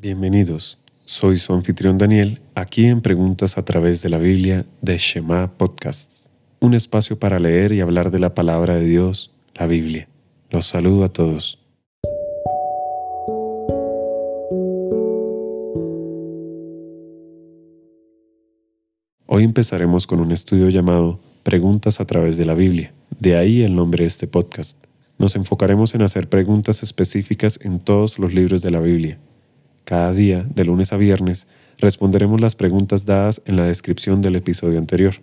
Bienvenidos. Soy su anfitrión Daniel, aquí en Preguntas a través de la Biblia de Shema Podcasts, un espacio para leer y hablar de la palabra de Dios, la Biblia. Los saludo a todos. Hoy empezaremos con un estudio llamado Preguntas a través de la Biblia, de ahí el nombre de este podcast. Nos enfocaremos en hacer preguntas específicas en todos los libros de la Biblia. Cada día, de lunes a viernes, responderemos las preguntas dadas en la descripción del episodio anterior.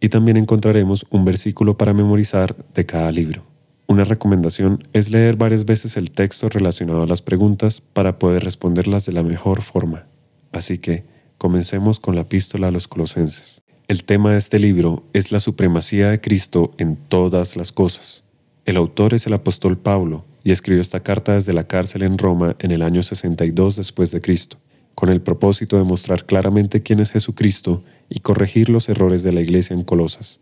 Y también encontraremos un versículo para memorizar de cada libro. Una recomendación es leer varias veces el texto relacionado a las preguntas para poder responderlas de la mejor forma. Así que, Comencemos con la epístola a los colosenses. El tema de este libro es la supremacía de Cristo en todas las cosas. El autor es el apóstol Pablo y escribió esta carta desde la cárcel en Roma en el año 62 después de Cristo, con el propósito de mostrar claramente quién es Jesucristo y corregir los errores de la iglesia en Colosas.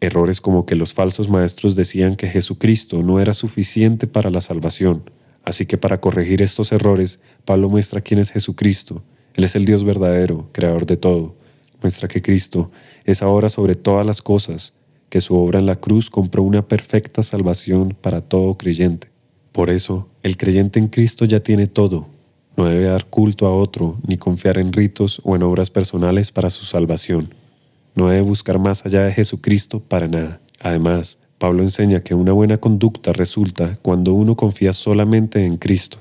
Errores como que los falsos maestros decían que Jesucristo no era suficiente para la salvación, así que para corregir estos errores, Pablo muestra quién es Jesucristo él es el Dios verdadero, creador de todo. Muestra que Cristo es ahora sobre todas las cosas, que su obra en la cruz compró una perfecta salvación para todo creyente. Por eso, el creyente en Cristo ya tiene todo. No debe dar culto a otro, ni confiar en ritos o en obras personales para su salvación. No debe buscar más allá de Jesucristo para nada. Además, Pablo enseña que una buena conducta resulta cuando uno confía solamente en Cristo.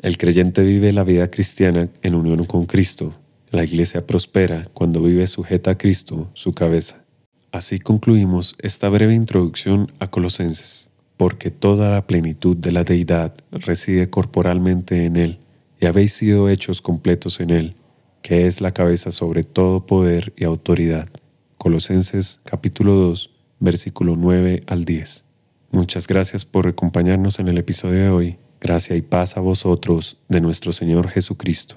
El creyente vive la vida cristiana en unión con Cristo. La iglesia prospera cuando vive sujeta a Cristo, su cabeza. Así concluimos esta breve introducción a Colosenses, porque toda la plenitud de la deidad reside corporalmente en Él, y habéis sido hechos completos en Él, que es la cabeza sobre todo poder y autoridad. Colosenses capítulo 2, versículo 9 al 10. Muchas gracias por acompañarnos en el episodio de hoy Gracia y paz a vosotros de nuestro Señor Jesucristo.